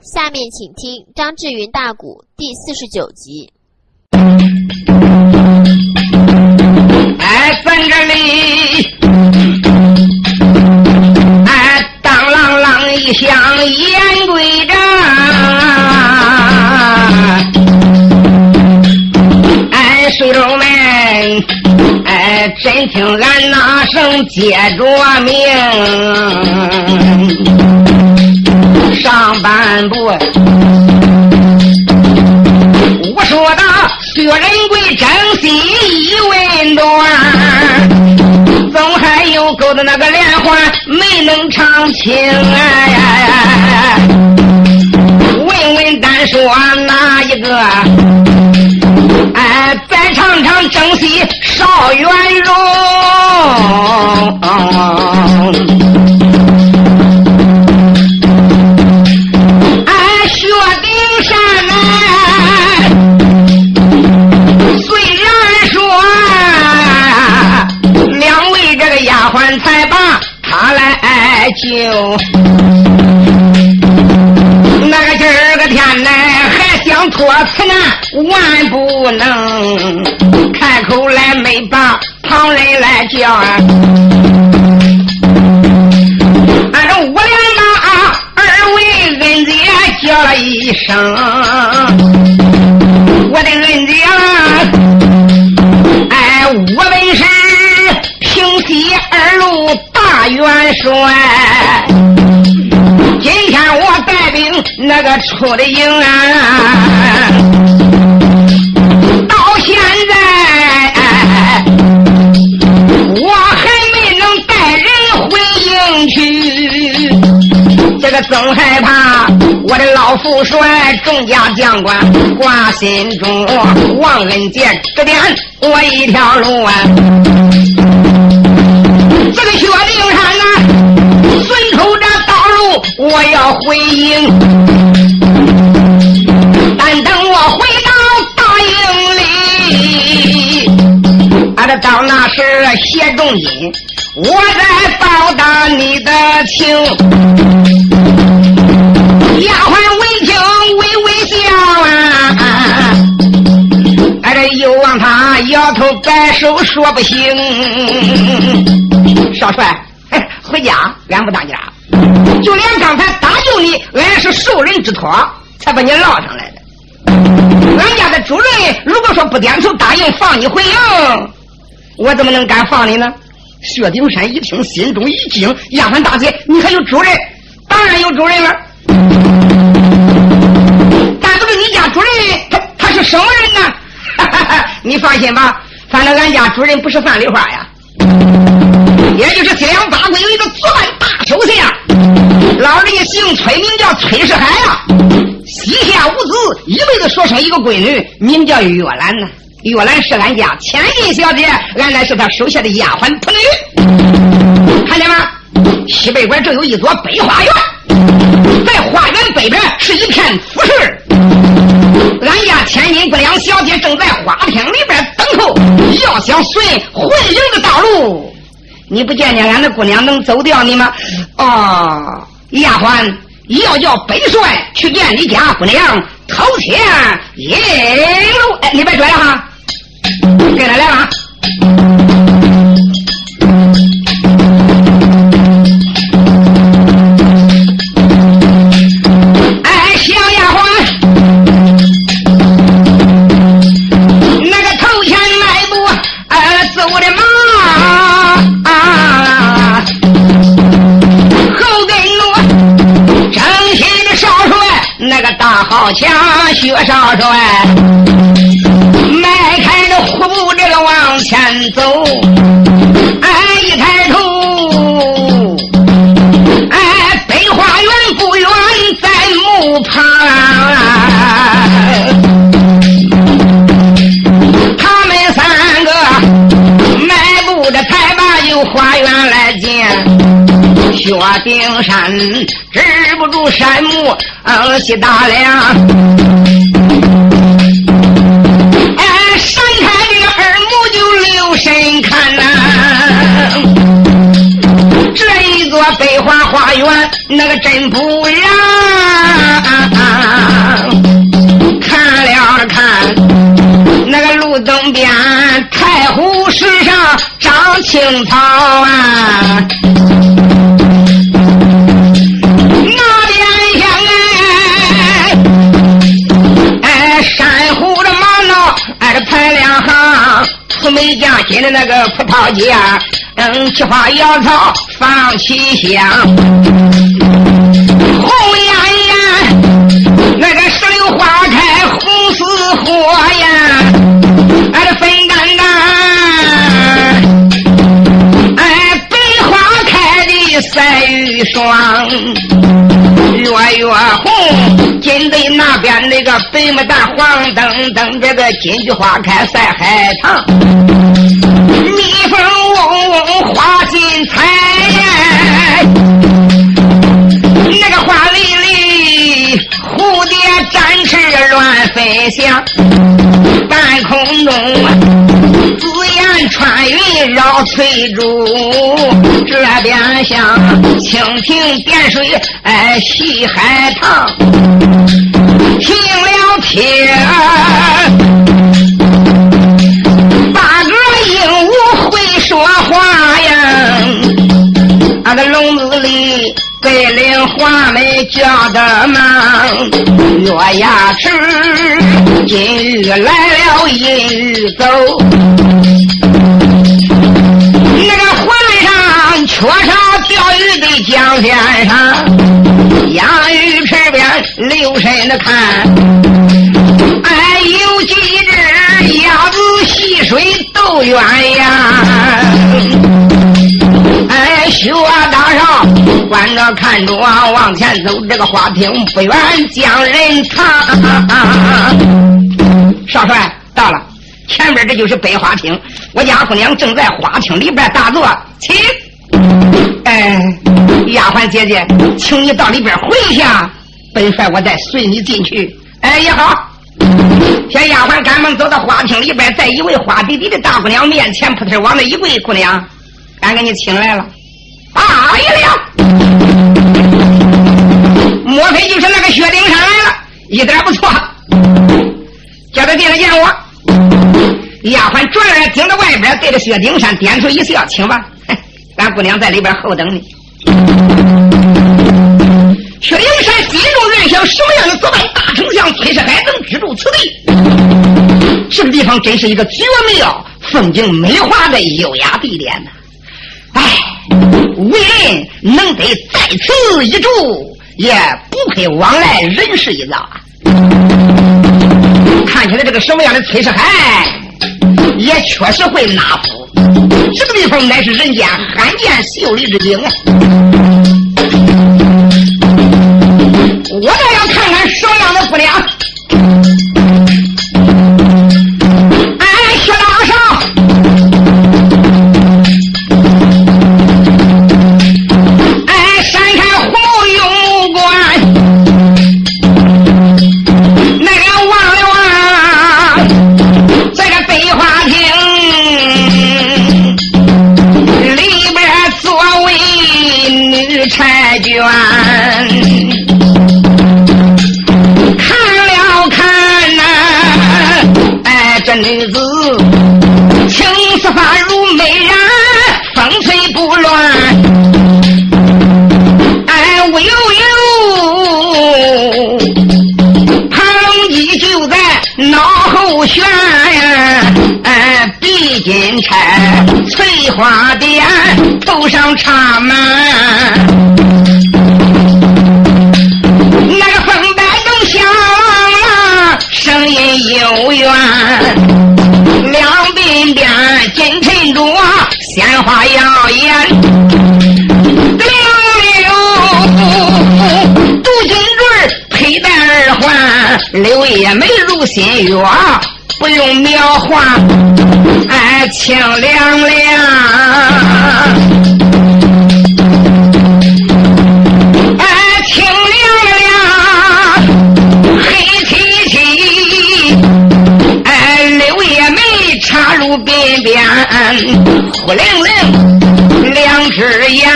下面请听张志云大鼓第四十九集。哎，咱这里，哎，当啷啷一响，言归正。哎，水手们，哎，真听俺那声接着命，上半部。我说的薛仁贵真心一问断，总还有勾的那个连环没能唱清哎，问问单说哪一个？哎，再唱唱正戏邵元荣。那个今儿个天呢，还想托词呢，万不能开口来没把旁人来叫啊！按照我俩那二位恩姐叫了一声。出的营啊，到现在我还没能带人回营去。这个总害怕我的老父帅众家将官挂心中，望恩杰指点我一条路啊！这个薛丁山啊，顺口这道路我要回营，到那时谢仲金，我再报答你的情。丫鬟闻听微微笑啊，哎这又望他摇头摆手说不行。少帅，回家，俺不当家。就连刚才搭救你，俺是受人之托，才把你捞上来的。俺家的主人如果说不点头答应放你回营，我怎么能敢放你呢？薛丁山一听，心中一惊，丫鬟大姐，你还有主人？当然有主人了。但不是你家主人，他他是什么人呢？哈 哈你放心吧，反正俺家主人不是范丽花呀，也就是西凉八国有一个作案大手下，老人家姓崔，名叫崔世海呀，膝下无子，一辈子说生一个闺女，名叫月兰呢。月兰是俺家千金小姐，俺乃是他手下的丫鬟仆女，看见吗？西北关正有一座北花园。在花园北边是一片腐市，俺家千金姑娘小姐正在花厅里边等候。要想顺回营的道路，你不见见俺的姑娘能走掉你吗？哦，丫鬟要叫本帅去见你家姑娘，头前引路。哎，你别拽了哈，个大好强薛少帅，迈开了虎步这个往前走，哎，一抬头。哎，北花园不远在墓旁，他们三个迈步着才把有花园来见。薛丁山止不住山木东西大了哎扇开这个耳目就留神看呐。这一座北花花园那个真不让。看了看那个路东边太湖石上长青草啊。谁家新的那个葡萄架，等七花瑶草放奇香，红艳艳，那个石榴花开红似火呀，赛玉霜。月月红，金队那边那个白牡丹黄澄澄，这个金菊花开赛海棠，蜜蜂嗡嗡花金彩，那个花蕾蕾，蝴蝶展翅乱飞翔，半空中紫穿云绕翠竹，这边像蜻蜓点水。哎，戏海棠停了天，八个鹦鹉会说话呀。俺的笼子里白领花没叫的忙，月牙齿金鱼来了，银鱼走。上钓鱼的江边上。养鱼池边留神的看，哎，有几只鸭子戏水斗鸳鸯。哎，雪大上观着看着往前走，这个花厅不远将人藏。少帅到了，前边这就是北花厅，我家姑娘正在花厅里边打坐，请。哎，丫鬟姐姐，请你到里边回一下，本帅我再随你进去。哎，也好。小丫鬟赶忙走到花厅里边，在一位花弟弟的大姑娘面前扑腾往那一跪，姑娘，俺给你请来了。哎呀，莫非就是那个薛丁山来了？一点不错，叫他进来见我。丫鬟转来盯着外边，对着薛丁山点头一笑，请吧。姑娘在里边候等你。薛丁山心中暗想：什么样的子班大丞相崔世海能居住此地？这个地方真是一个绝妙、风景美化的优雅地点呐！哎，为人能得在此一住，也不配往来人世一遭啊！看起来这个什么样的崔世海，也确实会纳福。这个地方乃是人间罕见秀丽之景！我倒要看看什么样的姑娘。插满。那个风摆正响，声音悠远。两鬓边金衬着鲜花耀眼。溜溜，杜金坠佩戴耳环，柳叶眉如新月。不用描画，哎，清凉凉，眉插入鬓边，忽灵灵，两只眼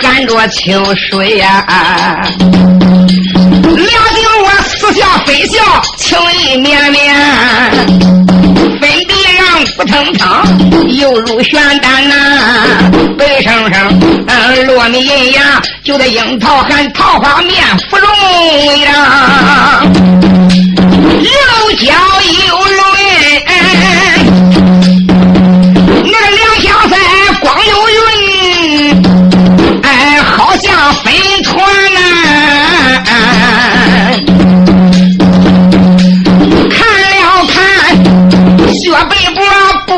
含着秋水呀，俩顶我似笑非笑，情意绵绵。分别让不腾腾，犹如玄丹呐，白生生，嗯，糯米银牙，就在樱桃含桃花面芙蓉呀，又娇又嫩，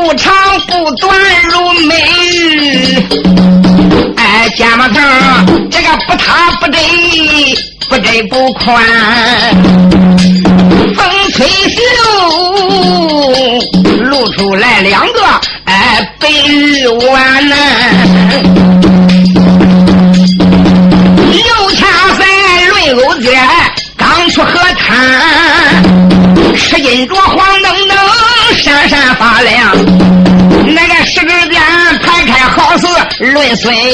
不长不短如美，哎，肩膀上这个不塌不窄，不窄不宽，风吹袖露出来两个哎白玉碗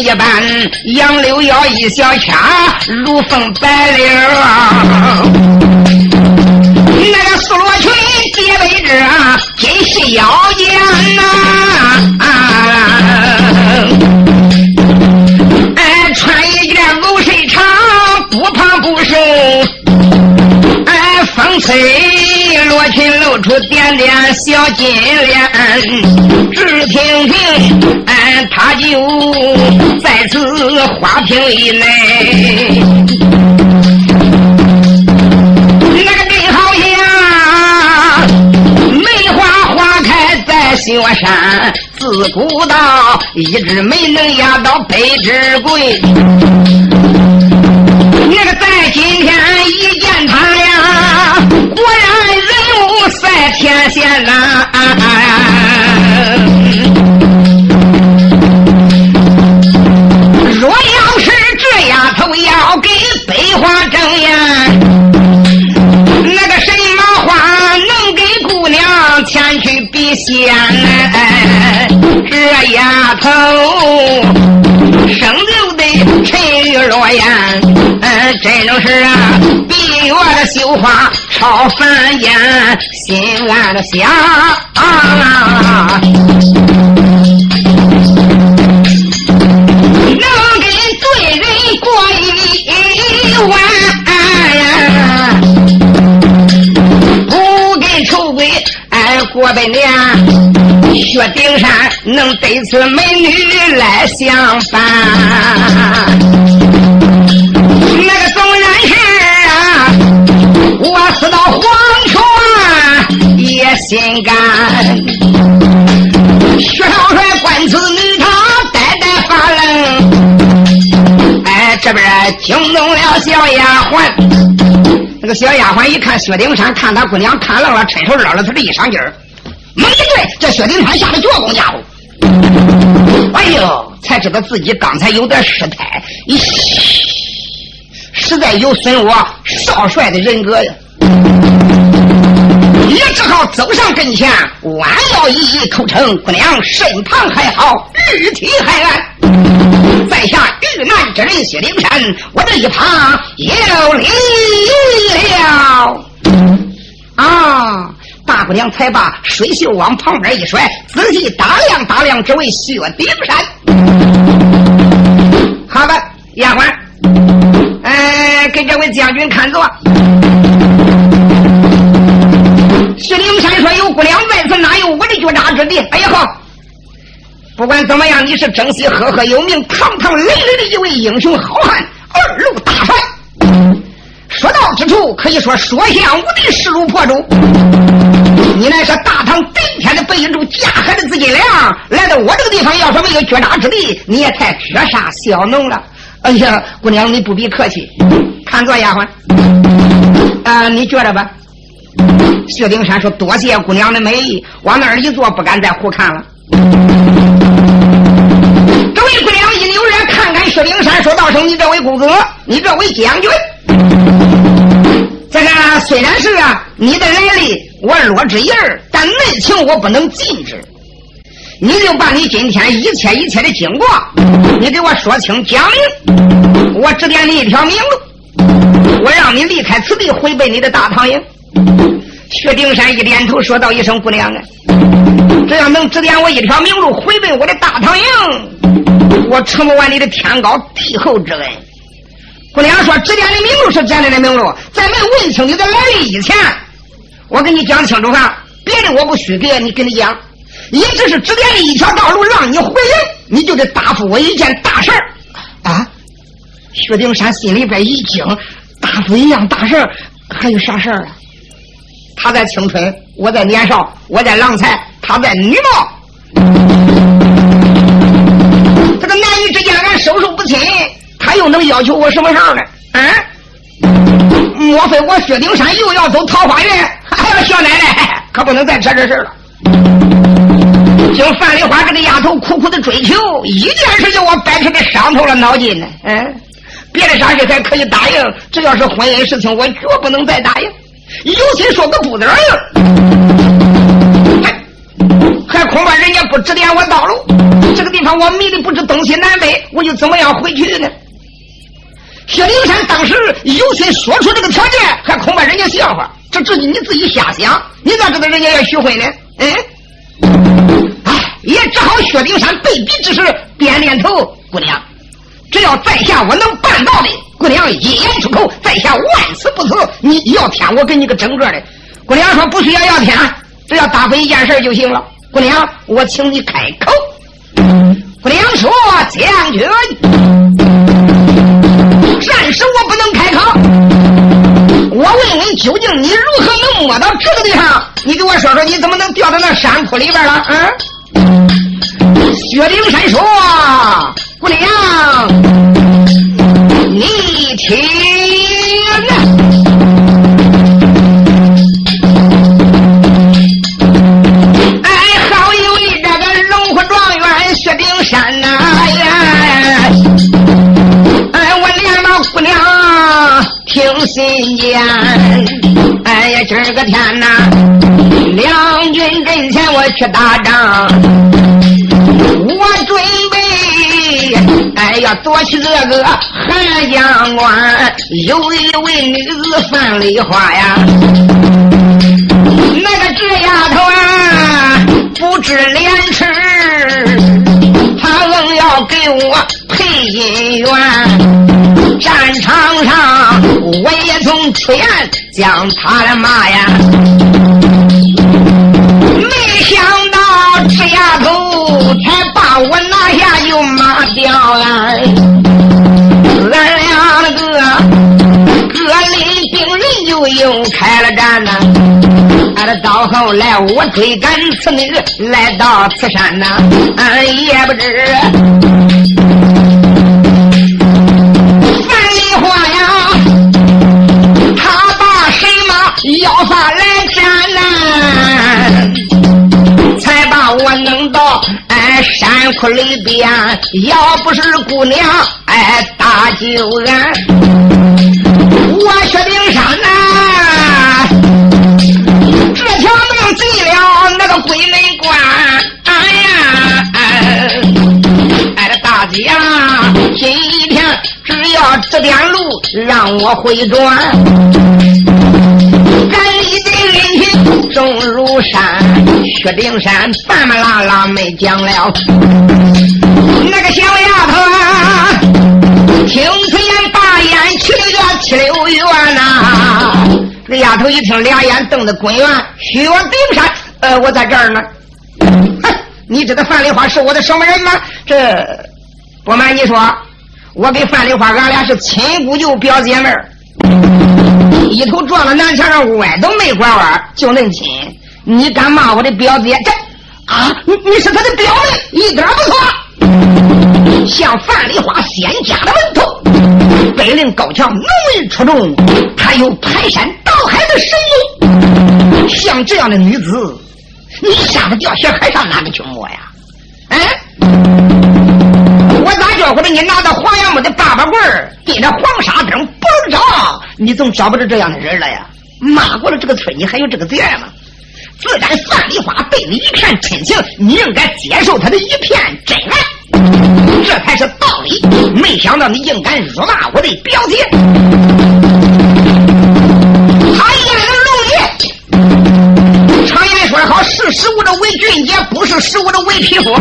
一般，杨柳腰一小掐，如风白柳。那个素罗裙叠被子，金细腰间呐，出点点小金莲，只听听，哎，他就在此花瓶里内，那个真好呀梅花花开在雪山，自古道一枝梅能压倒百枝桂。那个在今天天仙呐！若要是这丫头要给北花争艳，那个什么花能给姑娘前去比仙？这丫头生就得沉鱼落雁。真正是啊，闭月的绣花超凡间，心安的想，能跟对人过一晚，不跟丑鬼过百年。薛丁山能得此美女来相伴。心肝。薛少帅观此女他呆呆发愣。哎，这边惊动了小丫鬟。那个小丫鬟一看薛丁山，看他姑娘看愣了，趁手捞了他的衣裳襟儿，猛一对，这薛丁山吓得脚弓家伙。哎呦，才知道自己刚才有点失态。咦。实在有损我少帅的人格呀！也只好走上跟前，弯腰一一口称：“姑娘身旁还好，日体还安。在下遇难之人薛灵山，我这一旁有礼了。”啊！大姑娘才把水袖往旁边一甩，仔细打量打量，这位薛丁山。好吧，丫鬟。哎，给这位将军看座。绝扎之地？”哎呀哈，不管怎么样，你是征西赫赫有名、堂堂磊磊的一位英雄好汉，二路大帅。说到之处，可以说说相无敌，势如破竹。你乃是大唐顶天的白银柱，架海的资金量，来到我这个地方，要是没有绝杀之地，你也太绝杀小农了。哎呀，姑娘，你不必客气。看座，丫鬟，啊，你觉着吧。薛丁山说：“多谢姑娘的美意，往那儿一坐，不敢再胡看了。”这位姑娘一扭脸看看薛丁山，说道声：“你这位公子，你这位将军，这个虽然是啊，你的来历我落知一二，但内情我不能禁止。”你就把你今天一切一切的经过，你给我说清讲明。我指点你一条明路，我让你离开此地，回奔你的大唐营。薛丁山一点头，说道一声：“姑娘啊，只要能指点我一条明路，回奔我的大唐营，我承不完你的天高地厚之恩。”姑娘说：“指点的明路是指点的明路，在没问清你的来历以前，我跟你讲清楚哈，别的我不许给你跟你讲，也只是指点的一条道路，让你回营，你就得答复我一件大事儿啊。”薛丁山心里边一惊，答复一样大事儿，还有啥事儿啊？他在青春，我在年少；我在郎才，他在女貌。这个男女之间，俺授受不亲，他又能要求我什么事儿呢？啊？莫非我薛丁山又要走桃花运？哎呀，小奶奶，可不能再扯这事了。经范丽花这个丫头苦苦的追求，一件事叫我掰扯的伤透了脑筋呢。嗯，别的啥事还可以答应，只要是婚姻事情，我绝不能再答应。有心说个不得儿，还恐怕人家不指点我道路。这个地方我迷的不知东西南北，我就怎么样回去的呢？薛灵山当时有心说出这个条件，还恐怕人家笑话。这自己你自己瞎想，你咋知道人家要许婚呢？嗯，哎，也只好薛灵山被逼之时点点头。姑娘，只要在下我能办到的。姑娘一言出口，在下万死不辞。你要天，我给你个整个的。姑娘说不需要要天，只要答复一件事就行了。姑娘，我请你开口。姑娘说：“将军，暂时我不能开口。我问问，究竟你如何能摸到这个地方？你给我说说，你怎么能掉到那山坡里边了？”嗯？薛丁山说：“姑娘。”你听，哎，好一位这个龙虎状元薛丁山呐！哎，我娘老姑娘听心间，哎呀，今儿个天呐，两军阵前我去打仗，备。哎呀，夺取这个韩将官，有一位女子范丽花呀，那个这丫头啊，不知廉耻，她愣要给我配姻缘。战场上我也曾出言将她的骂呀，后来我追赶此女来到此山呐，俺也不知范丽花呀，他把神马要发来战呐，才把我弄到哎。山窟里边，要不是姑娘哎搭救俺，我薛丁那个鬼门关。哎呀，哎，这大姐啊，今天只要指点路，让我回转，赶你的人情重如山。薛丁山半半拉拉没讲了，那个小丫头啊，听此言把眼去了个七六元呐。这个丫头一听，俩眼瞪得滚圆。薛丁山，呃，我在这儿呢。哼，你知道范丽花是我的什么人吗？这不瞒你说，我跟范丽花，俺俩是亲姑舅表姐妹一头撞到南墙上，歪都没拐弯，就恁亲。你敢骂我的表姐？这啊，你你是他的表妹，一点不错。像范丽花仙家的门头，北陵高强能文出众，还有排山倒海的神勇。像这样的女子，你吓得掉血还上哪个去摸呀？哎，我咋觉着？你拿到黄杨木的八把棍儿，盯着黄沙灯嘣照，你总找不着这样的人了呀？骂过了这个村，你还有这个责任吗？自然范丽花对你一片真情，你应该接受他的一片真爱，这才是道理。没想到你竟敢辱骂我的表姐，实物的为俊杰，不是实物的为匹夫。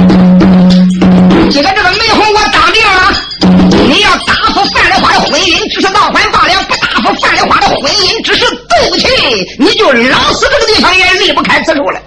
今天这个媒红我当定了，你要答复范丽花的婚姻只是闹婚罢了，不答复范丽花的婚姻只是斗气，你就老死这个地方也离不开此处了。